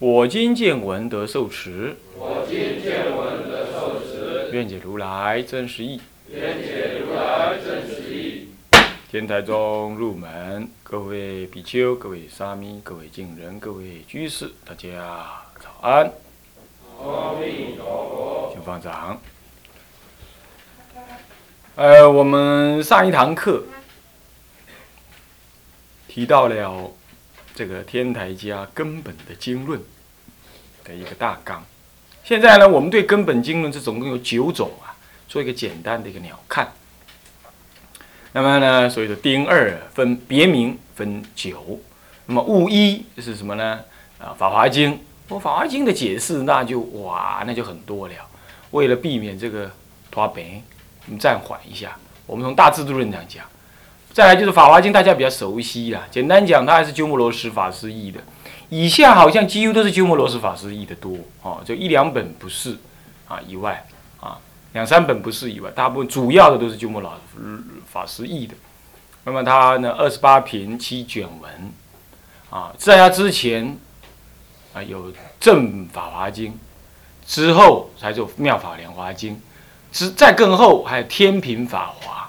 我今见闻得受持，我今见闻得受持，愿解如来真实义。愿解如来真实义。天台中入门，各位比丘、各位沙弥、各位敬人、各位居士，大家早安。阿弥陀佛。请放掌。呃，我们上一堂课提到了这个天台家根本的经论的一个大纲。现在呢，我们对根本经论这总共有九种啊，做一个简单的一个鸟瞰。那么呢，所以说丁二分别名分九，那么物一是什么呢？啊，《法华经》。我《法华经》的解释那就哇，那就很多了。为了避免这个拖白，我们暂缓一下。我们从大制度论上讲，再来就是《法华经》，大家比较熟悉啦。简单讲，它还是鸠摩罗什法师译的。以下好像几乎都是鸠摩罗什法师译的多哦，就一两本不是啊以外啊，两三本不是以外，大部分主要的都是鸠摩罗法师译的。那么他呢，二十八品七卷文啊，在他之前。啊，有正法华经，之后才有妙法莲华经，之再更后还有天平法华，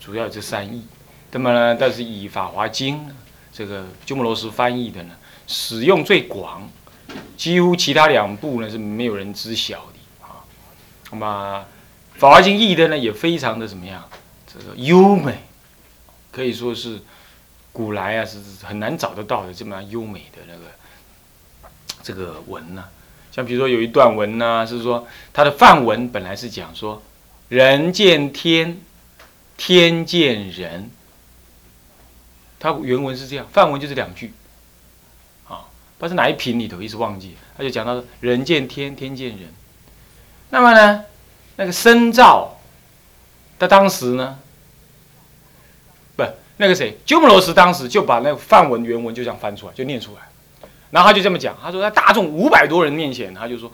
主要这三译。那么呢，但是以法华经这个鸠摩罗什翻译的呢，使用最广，几乎其他两部呢是没有人知晓的啊。那么法华经译的呢也非常的怎么样？这个优美，可以说是古来啊是很难找得到的这么样优美的那个。这个文呢，像比如说有一段文呢，是说它的范文本来是讲说，人见天，天见人。它原文是这样，范文就是两句，不知道是哪一品里头，一直忘记。他就讲到人见天，天见人。那么呢，那个深造，他当时呢，不，那个谁，鸠摩罗什当时就把那个范文原文就这样翻出来，就念出来。然后他就这么讲，他说在大众五百多人面前，他就说：“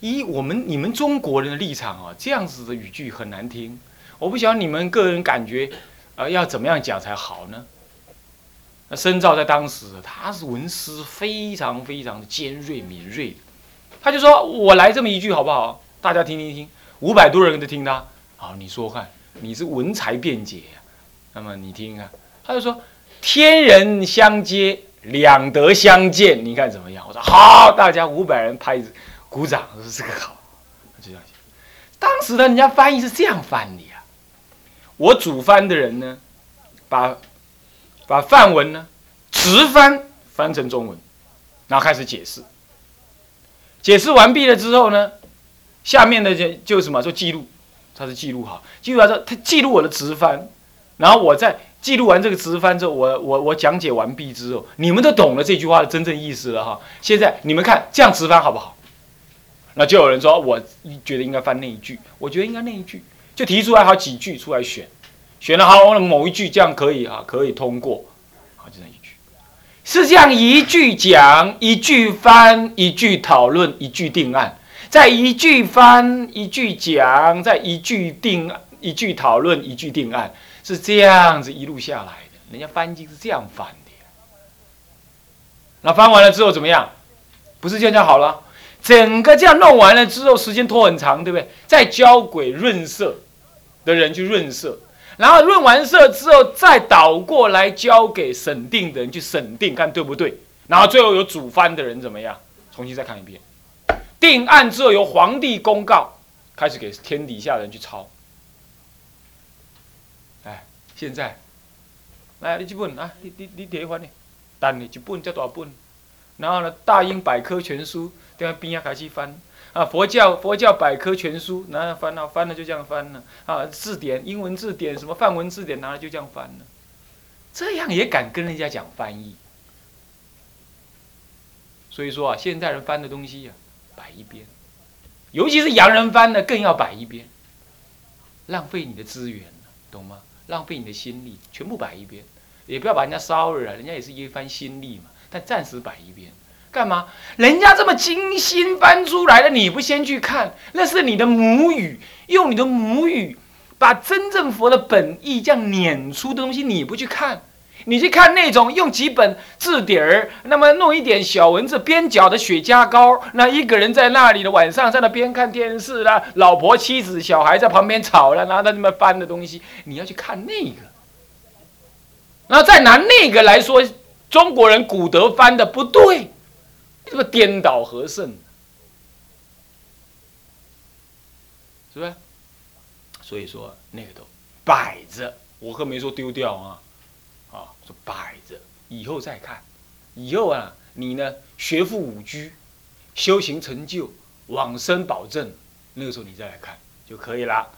咦，我们你们中国人的立场啊，这样子的语句很难听。我不晓得你们个人感觉，呃，要怎么样讲才好呢？”那深造在当时，他是文思非常非常的尖锐敏锐，他就说：“我来这么一句好不好？大家听听听，五百多人都听他。好，你说看，你是文才辩解呀？那么你听看，他就说：天人相接。”两德相见，你看怎么样？我说好，大家五百人拍鼓掌，说这个好，就这样当时的人家翻译是这样翻的呀。我主翻的人呢，把把范文呢直翻翻成中文，然后开始解释。解释完毕了之后呢，下面的就就什么？就记录，他是记录好，记录完之后，他记录我的直翻，然后我再。记录完这个直翻之后，我我我讲解完毕之后，你们都懂了这句话的真正意思了哈。现在你们看这样直翻好不好？那就有人说，我觉得应该翻那一句，我觉得应该那一句，就提出来好几句出来选，选了好某一句这样可以啊，可以通过，好这样一句，是这样一句讲，一句翻，一句讨论，一句定案，再一句翻，一句讲，再一句定，一句讨论，一句定案。是这样子一路下来的，人家翻经是这样翻的。那翻完了之后怎么样？不是这样就好了？整个这样弄完了之后，时间拖很长，对不对？再交给润色的人去润色，然后润完色之后，再倒过来交给审定的人去审定，看对不对？然后最后有主翻的人怎么样？重新再看一遍，定案之后由皇帝公告，开始给天底下人去抄。现在，来，你这本啊，你你你第一翻呢？等你一本这大本，然后呢，《大英百科全书》在边啊开始翻啊，《佛教佛教百科全书》拿来翻啊翻了就这样翻了啊，字典英文字典什么范文字典拿来就这样翻了，这样也敢跟人家讲翻译？所以说啊，现在人翻的东西呀，摆一边。尤其是洋人翻的，更要摆一边，浪费你的资源，懂吗？浪费你的心力，全部摆一边，也不要把人家骚扰了，人家也是一番心力嘛。但暂时摆一边，干嘛？人家这么精心翻出来的，你不先去看？那是你的母语，用你的母语把真正佛的本意这样碾出的东西，你不去看？你去看那种用几本字典儿，那么弄一点小文字边角的雪茄膏，那一个人在那里的晚上在那边看电视啦，老婆妻子小孩在旁边吵了，然后在那么翻的东西，你要去看那个，然后再拿那个来说中国人古德翻的不对，这个颠倒和甚，是不是？所以说那个都摆着，我可没说丢掉啊。啊，说摆着，以后再看。以后啊，你呢学富五居，修行成就，往生保证，那个时候你再来看就可以了。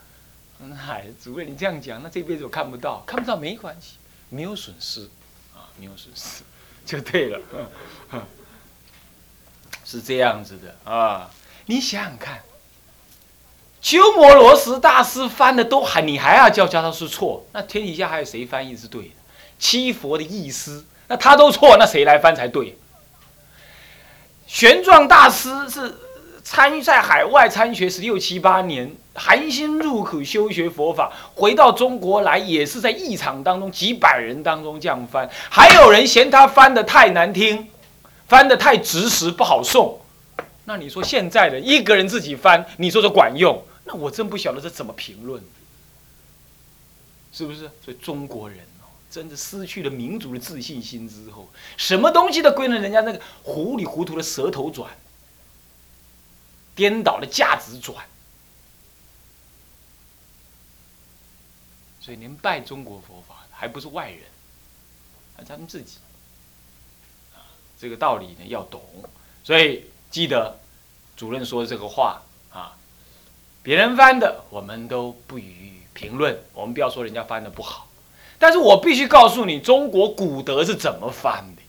嗨，主任你这样讲，那这辈子我看不到，看不到没关系，没有损失，啊，没有损失，就对了。是这样子的啊，你想想看，鸠摩罗什大师翻的都还，你还要叫叫他是错，那天底下还有谁翻译是对的？七佛的意思，那他都错，那谁来翻才对？玄奘大师是参在海外参学十六七八年，含辛入苦修学佛法，回到中国来也是在一场当中几百人当中这样翻，还有人嫌他翻的太难听，翻的太直实不好送。那你说现在的一个人自己翻，你说这管用？那我真不晓得这怎么评论，是不是？所以中国人哦。真的失去了民族的自信心之后，什么东西都归了人家那个糊里糊涂的舌头转，颠倒的价值转，所以连拜中国佛法还不是外人，是咱们自己，这个道理呢要懂，所以记得主任说的这个话啊，别人翻的我们都不予评论，我们不要说人家翻的不好。但是我必须告诉你，中国古德是怎么翻的。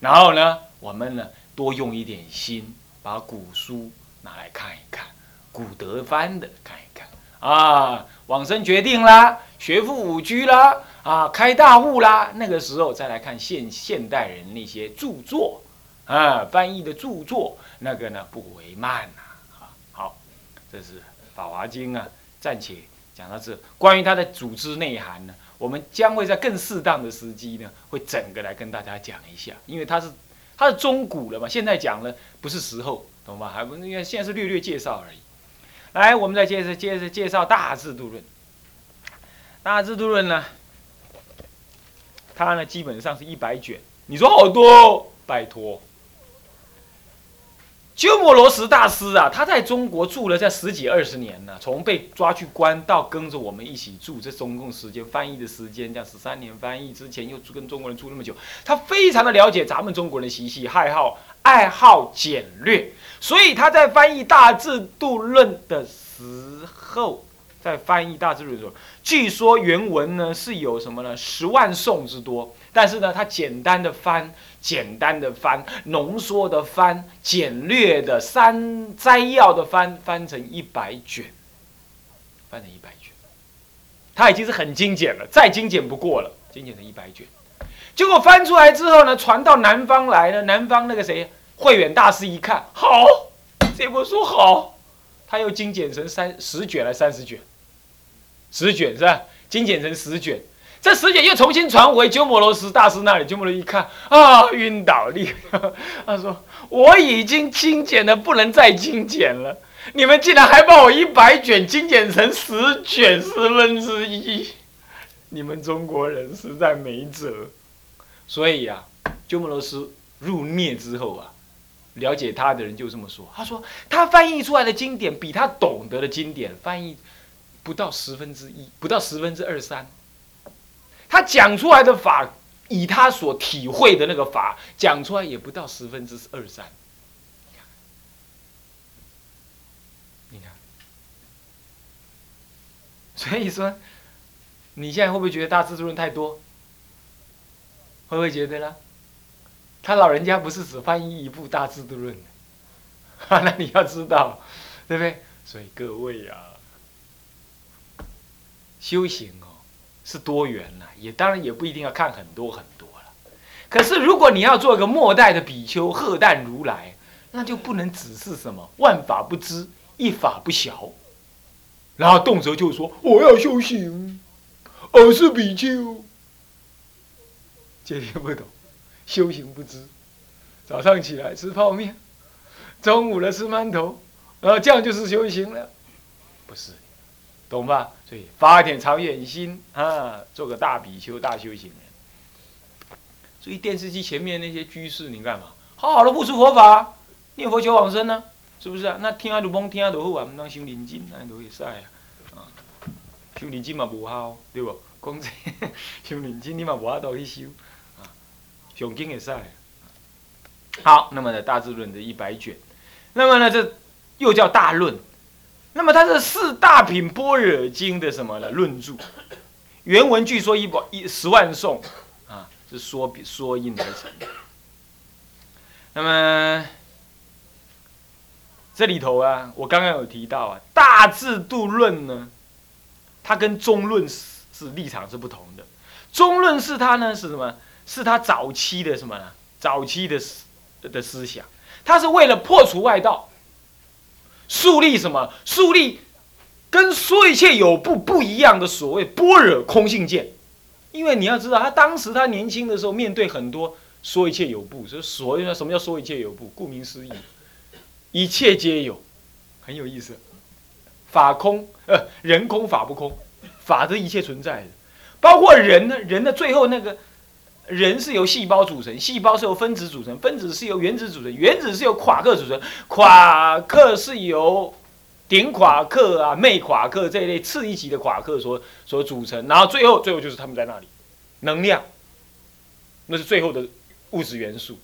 然后呢，我们呢多用一点心，把古书拿来看一看，古德翻的看一看啊。往生决定啦，学富五居啦，啊，开大悟啦，那个时候再来看现现代人那些著作啊，翻译的著作，那个呢不为慢呐。啊，好，这是《法华经》啊，暂且讲到这。关于它的组织内涵呢？我们将会在更适当的时机呢，会整个来跟大家讲一下，因为它是它是中古了嘛，现在讲了不是时候，懂吗？还不因为现在是略略介绍而已。来，我们再接着接着介绍《大制度论》。《大制度论》呢，它呢基本上是一百卷，你说好多，拜托。鸠摩罗什大师啊，他在中国住了这十几二十年呢，从被抓去关到跟着我们一起住，这总共时间翻译的时间，这样十三年翻译之前又跟中国人住那么久，他非常的了解咱们中国人的习气，爱好爱好简略，所以他在翻译《大制度论》的时候，在翻译《大制度论》的时候，据说原文呢是有什么呢？十万颂之多，但是呢，他简单的翻。简单的翻，浓缩的翻，简略的三摘要的翻，翻成一百卷，翻成一百卷，他已经是很精简了，再精简不过了，精简成一百卷。结果翻出来之后呢，传到南方来了，南方那个谁，慧远大师一看，好，这本书好，他又精简成三十卷了，三十卷，十卷是吧？精简成十卷。这十卷又重新传回鸠摩罗什大师那里，鸠摩罗一看啊，晕倒立。他说：“我已经精简的不能再精简了，你们竟然还把我一百卷精简成十卷十分之一，你们中国人实在没辙。”所以呀，鸠摩罗什入灭之后啊，了解他的人就这么说：“他说他翻译出来的经典比他懂得的经典翻译不到十分之一，不到十分之二三。”他讲出来的法，以他所体会的那个法讲出来，也不到十分之二三。你看，所以说，你现在会不会觉得大智度论太多？会不会觉得呢？他老人家不是只翻译一部大智度论 那你要知道，对不对？所以各位呀，修行哦是多元呐，也当然也不一定要看很多很多了。可是如果你要做一个末代的比丘，荷担如来，那就不能只是什么万法不知，一法不晓，然后动辄就说我要修行，我是比丘，这听不懂，修行不知，早上起来吃泡面，中午了吃馒头，然后这样就是修行了，不是，懂吧？所以发一点长远心啊，做个大比丘、大修行人。所以电视机前面那些居士，你干嘛？好好的不出佛法，念佛求往生呢，是不是啊？那听阿鲁崩，听阿鲁好啊，唔当修灵经，那都会使啊。啊，修灵经嘛无效，对不？讲这 修灵经你嘛无法度去修啊，上经会使。好，那么呢，《大智论》的一百卷，那么呢，这又叫大论。那么它是四大品般若经的什么呢？论著，原文据说一百一十万颂，啊，是说说印而成。那么这里头啊，我刚刚有提到啊，《大智度论》呢，它跟中论是是立场是不同的。中论是它呢是什么？是它早期的什么呢？早期的思的思想，它是为了破除外道。树立什么？树立跟说一切有不不一样的所谓般若空性见。因为你要知道，他当时他年轻的时候，面对很多说一切有不，所以所谓什么叫说一切有不？顾名思义，一切皆有，很有意思。法空，呃，人空法不空，法则一切存在的，包括人呢，人的最后那个。人是由细胞组成，细胞是由分子组成，分子是由原子组成，原子是由夸克组成，夸克是由顶夸克啊、魅夸克这一类次一级的夸克所所组成，然后最后最后就是他们在那里，能量，那是最后的物质元素，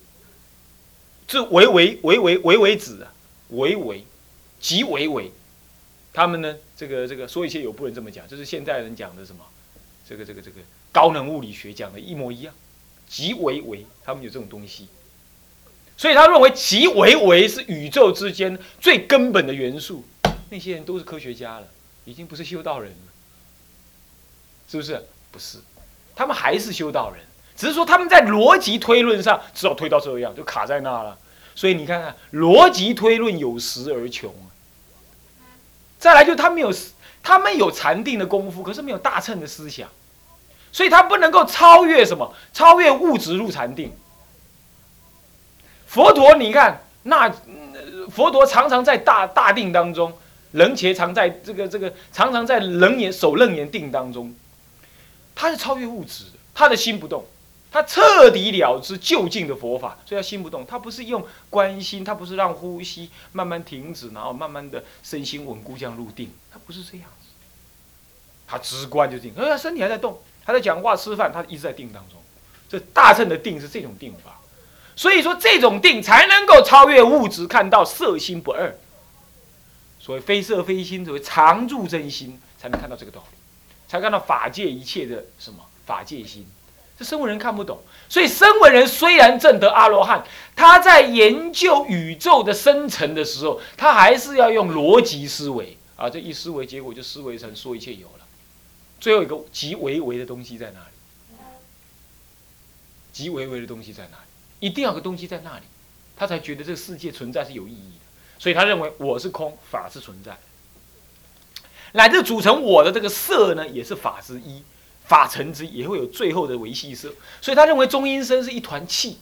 这微微微微微微子啊，微微极微微，他们呢，这个这个说一些有不能这么讲，就是现代人讲的什么，这个这个这个高能物理学讲的一模一样。即为为，他们有这种东西，所以他认为即为为是宇宙之间最根本的元素。那些人都是科学家了，已经不是修道人了，是不是？不是，他们还是修道人，只是说他们在逻辑推论上只好推到这样，就卡在那了。所以你看看，逻辑推论有时而穷啊。再来就他们有，他们有禅定的功夫，可是没有大乘的思想。所以他不能够超越什么？超越物质入禅定。佛陀，你看那佛陀常常在大大定当中，人且常在这个这个常常在楞严守楞严定当中，他是超越物质的，他的心不动，他彻底了知就近的佛法，所以他心不动。他不是用观心，他不是让呼吸慢慢停止，然后慢慢的身心稳固这样入定，他不是这样子，他直观就定，哎，身体还在动。他在讲话、吃饭，他一直在定当中。这大乘的定是这种定法，所以说这种定才能够超越物质，看到色心不二。所谓非色非心，所谓常住真心，才能看到这个道理，才看到法界一切的什么法界心。这声闻人看不懂，所以声闻人虽然证得阿罗汉，他在研究宇宙的生成的时候，他还是要用逻辑思维啊，这一思维，结果就思维成说一切有了。最后一个极微微的东西在哪里？极微微的东西在哪里？一定要个东西在那里，他才觉得这个世界存在是有意义的。所以他认为我是空，法是存在。乃至组成我的这个色呢，也是法之一，法成之，也会有最后的维系色。所以他认为中阴身是一团气，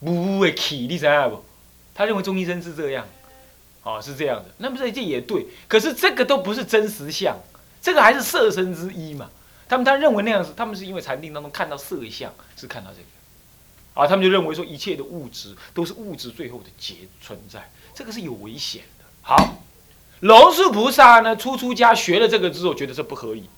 不会气，你知道不？他认为中阴身是这样，哦，是这样的。那么这这也对，可是这个都不是真实相。这个还是色身之一嘛？他们他认为那样子，他们是因为禅定当中看到色相，是看到这个，啊，他们就认为说一切的物质都是物质最后的结存在，这个是有危险的。好，龙树菩萨呢，出出家学了这个之后，觉得这不可以。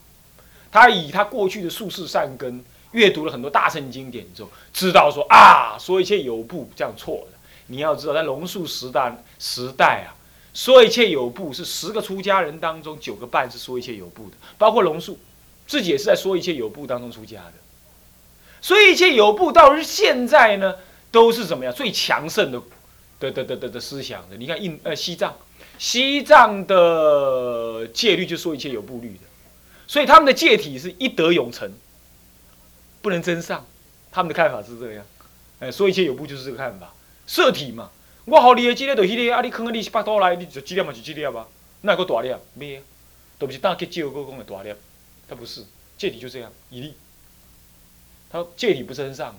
他以他过去的术士善根，阅读了很多大乘经典之后，知道说啊，说一切有部这样错了。你要知道，在龙树时代时代啊。说一切有部是十个出家人当中九个半是说一切有部的，包括龙树自己也是在说一切有部当中出家的。所以一切有部到现在呢，都是怎么样最强盛的的的的的思想的。你看印呃西藏，西藏的戒律就说一切有部律的，所以他们的戒体是一德永成，不能增上。他们的看法是这样，哎，说一切有部就是这个看法。色体嘛，我好你的这个就迄个，啊你坑个你是巴肚来，你就这粒嘛就这粒吧，那个大粒咩？都不是大结结构讲的大粒，他不是戒体就这样一粒，它戒体不增上，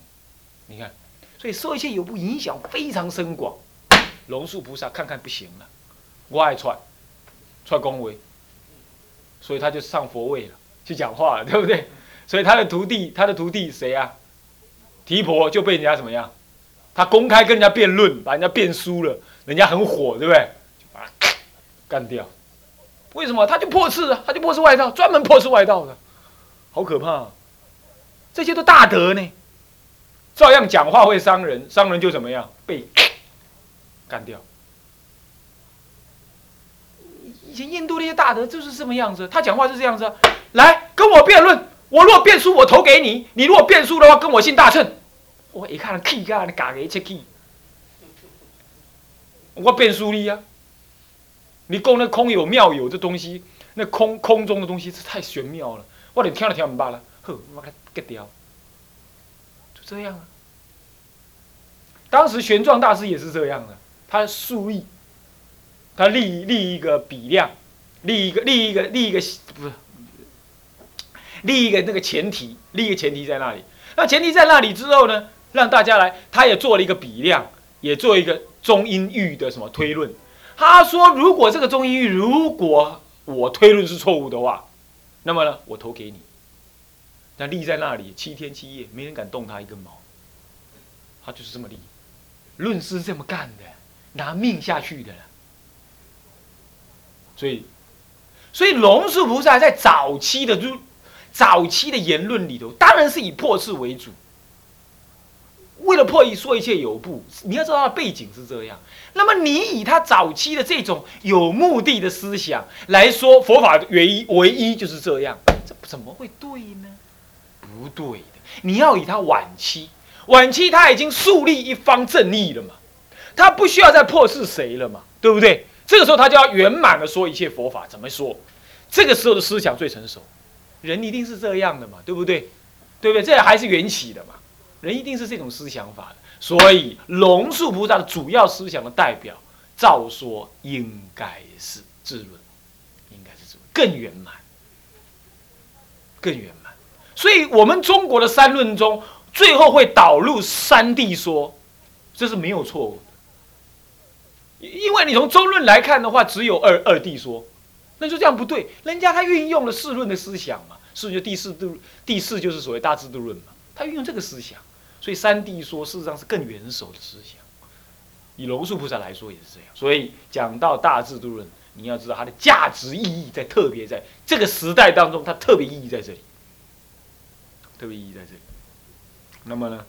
你看。所以说一切有部影响非常深广，龙树菩萨看看不行了，我爱踹，踹恭维，所以他就上佛位了，去讲话了，对不对？所以他的徒弟，他的徒弟谁啊？提婆就被人家怎么样？他公开跟人家辩论，把人家辩输了，人家很火，对不对？就把他干掉。为什么？他就破斥啊，他就破斥外道，专门破斥外道的，好可怕！这些都大德呢。照样讲话会伤人，伤人就怎么样被 干掉。以前印度那些大德就是这么样子，他讲话是这样子，来跟我辩论，我若辩输，我投给你；你如果辩输的话，跟我姓大乘。我一看气噶，你嘎个一切气，我变输你啊！你讲那空有妙有这东西，那空空中的东西是太玄妙了，我连听都听唔罢了，呵，我给给掉。这样啊，当时玄奘大师也是这样的，他树立，他立立一个比量，立一个立一个立一个不是，立一个那个前提，立一个前提在那里。那前提在那里之后呢，让大家来，他也做了一个比量，也做一个中音域的什么推论。他说，如果这个中音域，如果我推论是错误的话，那么呢，我投给你。那立在那里七天七夜，没人敢动他一根毛。他就是这么立，论师这么干的，拿命下去的。所以，所以龙树菩萨在早期的就早期的言论里头，当然是以破斥为主。为了破译说一切有部，你要知道他的背景是这样。那么你以他早期的这种有目的的思想来说佛法唯一唯一就是这样，这怎么会对呢？不对的，你要以他晚期，晚期他已经树立一方正义了嘛，他不需要再破斥谁了嘛，对不对？这个时候他就要圆满的说一切佛法，怎么说？这个时候的思想最成熟，人一定是这样的嘛，对不对？对不对？这还是缘起的嘛，人一定是这种思想法的。所以龙树菩萨的主要思想的代表，照说应该是智论，应该是智论更圆满，更圆满。所以，我们中国的三论中，最后会导入三谛说，这是没有错误的。因为你从中论来看的话，只有二二谛说，那就这样不对。人家他运用了四论的思想嘛，是就第四度，第四就是所谓大智度论嘛，他运用这个思想，所以三谛说事实上是更元首的思想。以龙树菩萨来说也是这样。所以讲到大智度论，你要知道它的价值意义在特别在这个时代当中，它特别意义在这里。特别意义在这里，那么呢，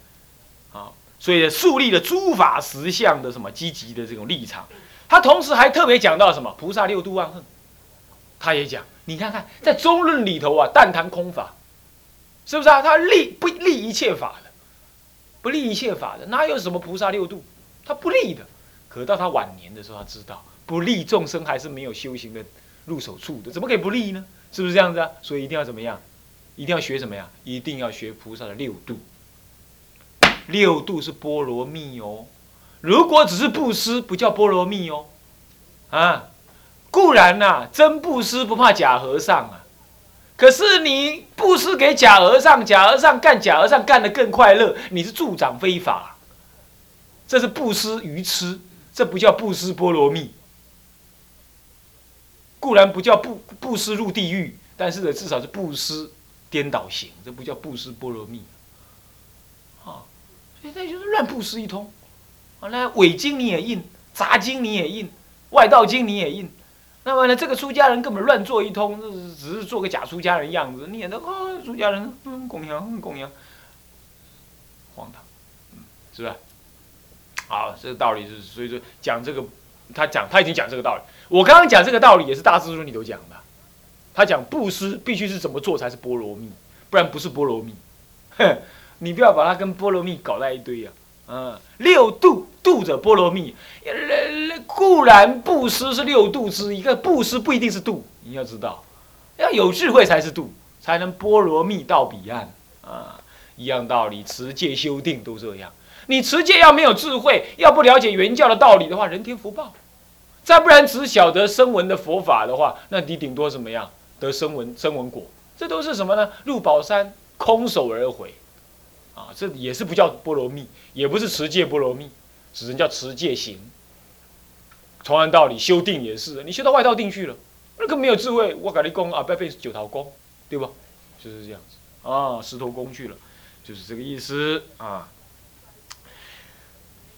好，所以树立了诸法实相的什么积极的这种立场，他同时还特别讲到什么菩萨六度万恨，他也讲，你看看在中论里头啊，但谈空法，是不是啊？他立不立一切法，不利一切法的，哪有什么菩萨六度？他不利的。可到他晚年的时候，他知道不利众生还是没有修行的入手处的，怎么可以不利呢？是不是这样子啊？所以一定要怎么样？一定要学什么呀？一定要学菩萨的六度。六度是波罗蜜哦。如果只是布施，不叫波罗蜜哦。啊，固然呐，真布施不怕假和尚啊。可是你布施给假和尚，假和尚干假和尚干的更快乐，你是助长非法。这是布施愚痴，这不叫布施波罗蜜。固然不叫布布施入地狱，但是呢，至少是布施。颠倒行，这不叫布施波罗蜜，啊，所以那就是乱布施一通，啊，那伪经你也印，杂经你也印，外道经你也印，那么呢，这个出家人根本乱做一通，只是做个假出家人样子，你也都啊，出家人嗯供养供养，荒唐，是不是？好，这个道理是，所以说讲这个，他讲他已经讲这个道理，我刚刚讲这个道理也是大师兄里头讲的。他讲布施必须是怎么做才是波罗蜜，不然不是波罗蜜。哼，你不要把它跟波罗蜜搞在一堆呀，嗯，六度度者波罗蜜，呃，固然布施是六度之一，个布施不一定是度，你要知道，要有智慧才是度，才能波罗蜜到彼岸啊，一样道理，持戒修定都这样。你持戒要没有智慧，要不了解原教的道理的话，人天福报；再不然只晓得声闻的佛法的话，那你顶多怎么样得声闻声闻果？这都是什么呢？入宝山空手而回。啊，这也是不叫波罗蜜，也不是持戒波罗蜜，只能叫持戒行。同样道理，修定也是，你修到外道定去了，那个没有智慧，我跟你讲啊，白费九头功，对不？就是这样子啊，石头功去了，就是这个意思啊。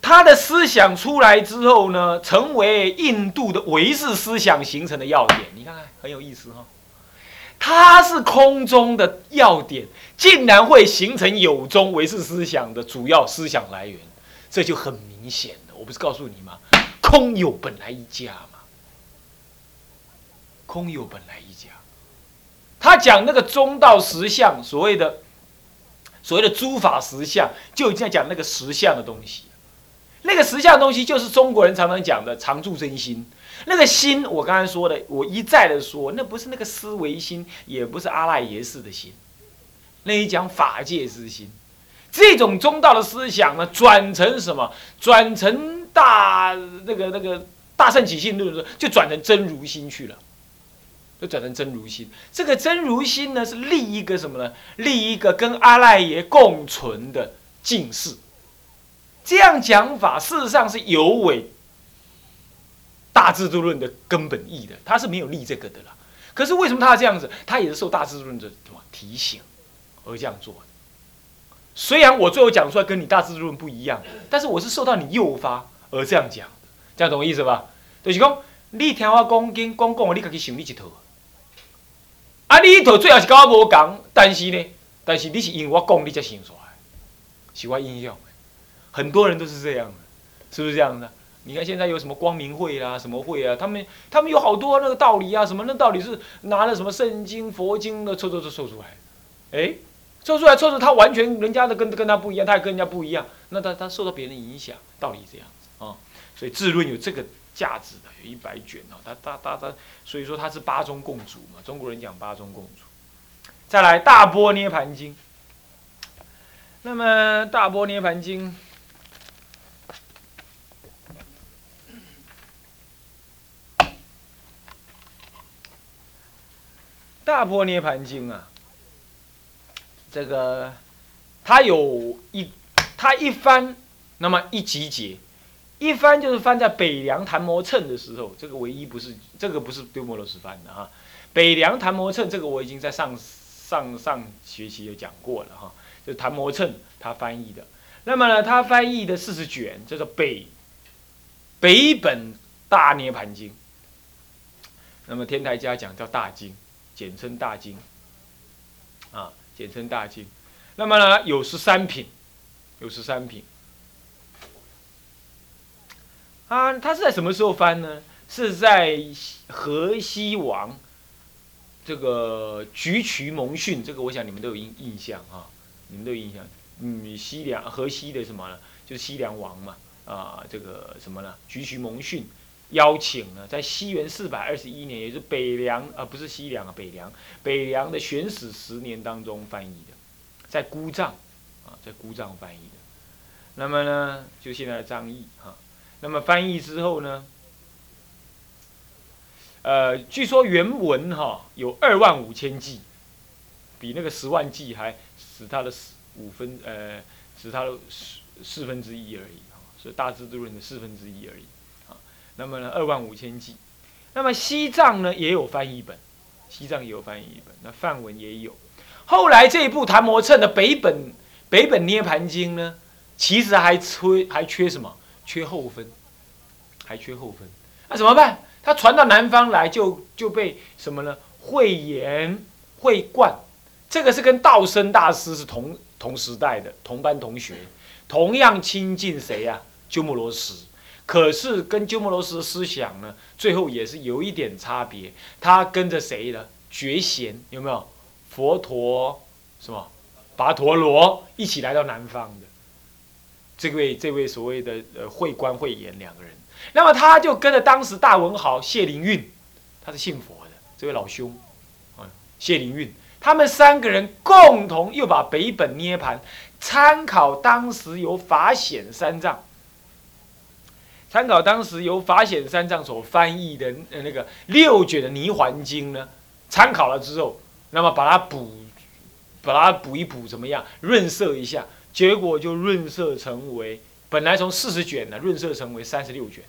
他的思想出来之后呢，成为印度的唯识思想形成的要点，你看看很有意思哈。它是空中的要点，竟然会形成有中唯识思想的主要思想来源，这就很明显了。我不是告诉你吗？空有本来一家嘛，空有本来一家。他讲那个中道实相，所谓的所谓的诸法实相，就已经在讲那个实相的东西。那个实相的东西，就是中国人常常讲的常住真心。那个心，我刚才说的，我一再的说，那不是那个思维心，也不是阿赖耶识的心，那一讲法界之心。这种中道的思想呢，转成什么？转成大那个那个大圣起信论，就转成真如心去了，就转成真如心。这个真如心呢，是立一个什么呢？立一个跟阿赖耶共存的境界。这样讲法，事实上是有违。大制度论的根本意的，他是没有立这个的啦。可是为什么他这样子？他也是受大制度论的什么提醒而这样做。虽然我最后讲出来跟你大制度论不一样，但是我是受到你诱发而这样讲的。这样懂我意思吧？就是讲，你听我讲经讲讲，你家己想你一套。啊，你一套最后是跟我无讲，但是呢，但是你是因为我讲你才想出来，是我印象。很多人都是这样的，是不是这样的？你看现在有什么光明会啊，什么会啊？他们他们有好多那个道理啊，什么那道理是拿了什么圣经、佛经的凑凑凑凑出来，哎，凑出来凑出他完全人家的跟跟他不一样，他也跟人家不一样，那他他受到别人影响，道理这样子啊。所以智论有这个价值的，有一百卷哦，他他他他，所以说他是八宗共主嘛，中国人讲八宗共主。再来大波涅盘经，那么大波涅盘经。大波涅盘经啊，这个它有一，它一翻，那么一集结，一翻就是翻在北凉昙摩谶的时候，这个唯一不是这个不是丢摩罗什翻的哈，北凉昙摩谶这个我已经在上上上学期有讲过了哈，就是昙摩谶他翻译的，那么呢，他翻译的四十卷叫做北北本大涅盘经，那么天台家讲叫大经。简称大经，啊，简称大经。那么呢，有十三品，有十三品。啊，他是在什么时候翻呢？是在河西王这个菊渠蒙逊，这个我想你们都有印印象啊，你们都有印象。嗯，西凉河西的什么呢？就是西凉王嘛，啊，这个什么呢？菊渠蒙逊。邀请呢，在西元四百二十一年，也是北凉啊，不是西凉啊，北凉，北凉的玄史十年当中翻译的，在姑丈啊，在姑丈翻译的。那么呢，就现在的张毅哈，那么翻译之后呢，呃，据说原文哈有二万五千字，比那个十万字还使它的五分呃，使它的四四分之一而已哈，是大智度论的四分之一而已。那么呢，二万五千计。那么西藏呢也有翻译本，西藏也有翻译本，那梵文也有。后来这一部昙摩谶的北本北本涅盘经呢，其实还缺还缺什么？缺后分，还缺后分。那怎么办？他传到南方来就就被什么呢？慧眼慧冠，这个是跟道生大师是同同时代的同班同学，同样亲近谁呀？鸠摩罗什。可是跟鸠摩罗什的思想呢，最后也是有一点差别。他跟着谁呢觉贤有没有？佛陀什么？跋陀罗一起来到南方的。这位这位所谓的呃慧观慧眼两个人，那么他就跟着当时大文豪谢灵运，他是信佛的这位老兄，啊谢灵运，他们三个人共同又把北本涅盘参考当时由法显三藏。参考当时由法显三藏所翻译的呃那个六卷的《泥环经》呢，参考了之后，那么把它补，把它补一补，怎么样？润色一下，结果就润色成为本来从四十卷呢，润色成为三十六卷，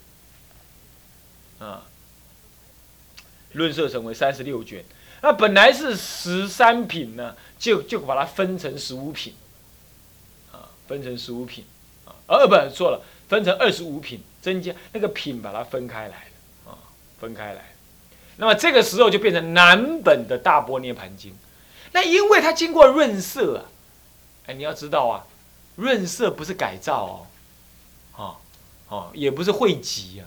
啊，润色成为三十六卷。那本来是十三品呢，就就把它分成十五品，啊，分成十五品，啊，呃不，错了，分成二十五品。增加那个品，把它分开来了啊，分开来。那么这个时候就变成南本的大波涅盘经。那因为它经过润色啊，哎，你要知道啊，润色不是改造哦，啊，哦，也不是汇集啊，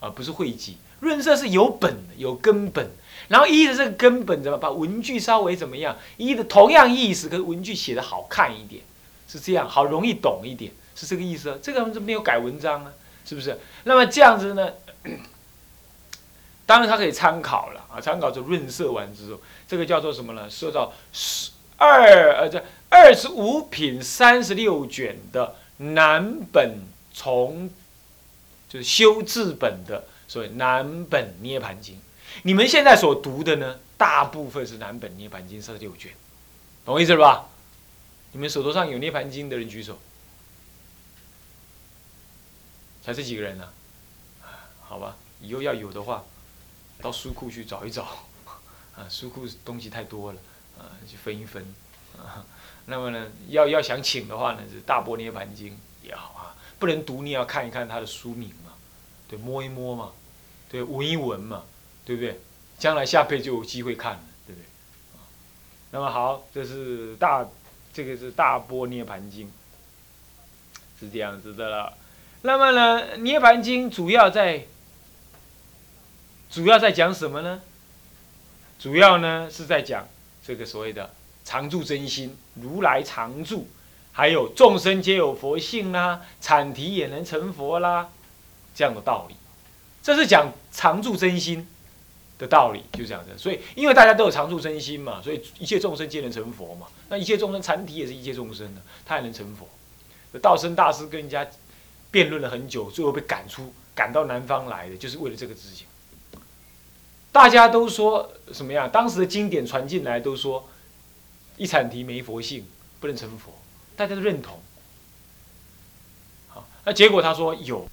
啊，不是汇集，润色是有本的，有根本。然后依着这个根本，怎么把文句稍微怎么样？依的同样意思，可是文句写的好看一点，是这样，好容易懂一点，是这个意思。这个是没有改文章啊。是不是？那么这样子呢？当然，它可以参考了啊。参考就润色完之后，这个叫做什么呢？说到十二呃这二十五品三十六卷的南本从，就是修治本的，所以南本涅盘经。你们现在所读的呢，大部分是南本涅盘经三十六卷，懂我意思吧？你们手头上有涅盘经的人举手。才这几个人呢，好吧，以后要有的话，到书库去找一找，啊，书库东西太多了，啊，去分一分，啊，那么呢，要要想请的话呢，是《大波涅盘经》也好啊，不能读你要看一看它的书名嘛，对，摸一摸嘛，对，闻一闻嘛，对不对？将来下辈就有机会看了，对不对？那么好，这是大，这个是《大波涅盘经》，是这样子的了。那么呢，《涅盘经》主要在，主要在讲什么呢？主要呢是在讲这个所谓的常住真心，如来常住，还有众生皆有佛性啦，产提也能成佛啦，这样的道理。这是讲常住真心的道理，就这样子。所以，因为大家都有常住真心嘛，所以一切众生皆能成佛嘛。那一切众生禅体也是一切众生的，他也能成佛。道生大师跟人家。辩论了很久，最后被赶出，赶到南方来的，就是为了这个事情。大家都说什么呀？当时的经典传进来，都说一产提没佛性，不能成佛，大家都认同。好，那结果他说有。